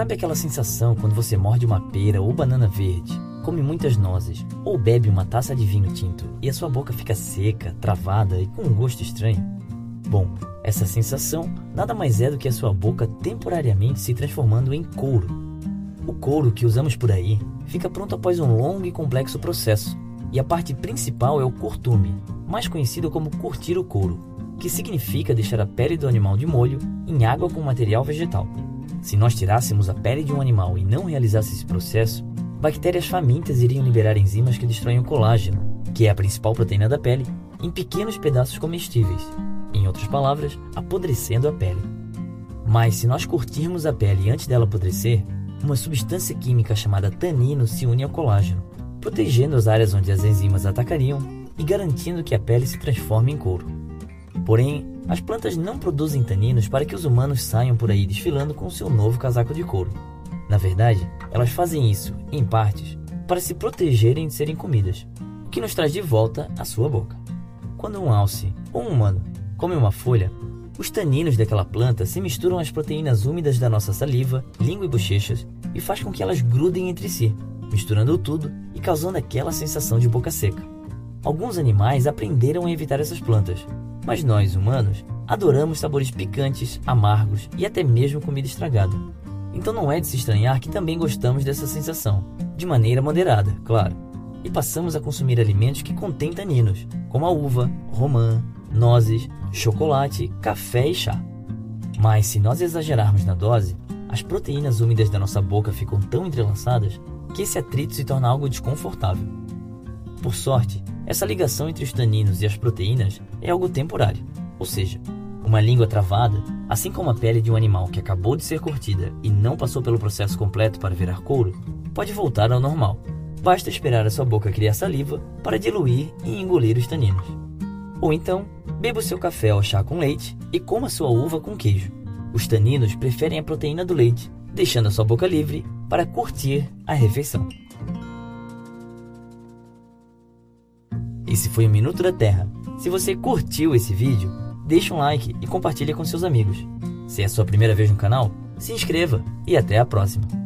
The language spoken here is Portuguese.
Sabe aquela sensação quando você morde uma pera ou banana verde, come muitas nozes ou bebe uma taça de vinho tinto e a sua boca fica seca, travada e com um gosto estranho? Bom, essa sensação nada mais é do que a sua boca temporariamente se transformando em couro. O couro que usamos por aí fica pronto após um longo e complexo processo, e a parte principal é o curtume, mais conhecido como curtir o couro, que significa deixar a pele do animal de molho em água com material vegetal. Se nós tirássemos a pele de um animal e não realizasse esse processo, bactérias famintas iriam liberar enzimas que destroem o colágeno, que é a principal proteína da pele, em pequenos pedaços comestíveis, em outras palavras, apodrecendo a pele. Mas se nós curtirmos a pele antes dela apodrecer, uma substância química chamada tanino se une ao colágeno, protegendo as áreas onde as enzimas atacariam e garantindo que a pele se transforme em couro. Porém, as plantas não produzem taninos para que os humanos saiam por aí desfilando com seu novo casaco de couro. Na verdade, elas fazem isso, em partes, para se protegerem de serem comidas, o que nos traz de volta à sua boca. Quando um alce ou um humano come uma folha, os taninos daquela planta se misturam às proteínas úmidas da nossa saliva, língua e bochechas e faz com que elas grudem entre si, misturando tudo e causando aquela sensação de boca seca. Alguns animais aprenderam a evitar essas plantas, mas nós, humanos, adoramos sabores picantes, amargos e até mesmo comida estragada. Então não é de se estranhar que também gostamos dessa sensação, de maneira moderada, claro. E passamos a consumir alimentos que contêm taninos, como a uva, romã, nozes, chocolate, café e chá. Mas se nós exagerarmos na dose, as proteínas úmidas da nossa boca ficam tão entrelaçadas que esse atrito se torna algo desconfortável. Por sorte, essa ligação entre os taninos e as proteínas é algo temporário, ou seja, uma língua travada, assim como a pele de um animal que acabou de ser curtida e não passou pelo processo completo para virar couro, pode voltar ao normal. Basta esperar a sua boca criar saliva para diluir e engolir os taninos. Ou então, beba o seu café ou chá com leite e coma sua uva com queijo. Os taninos preferem a proteína do leite, deixando a sua boca livre para curtir a refeição. Esse foi o Minuto da Terra. Se você curtiu esse vídeo, deixe um like e compartilhe com seus amigos. Se é a sua primeira vez no canal, se inscreva e até a próxima.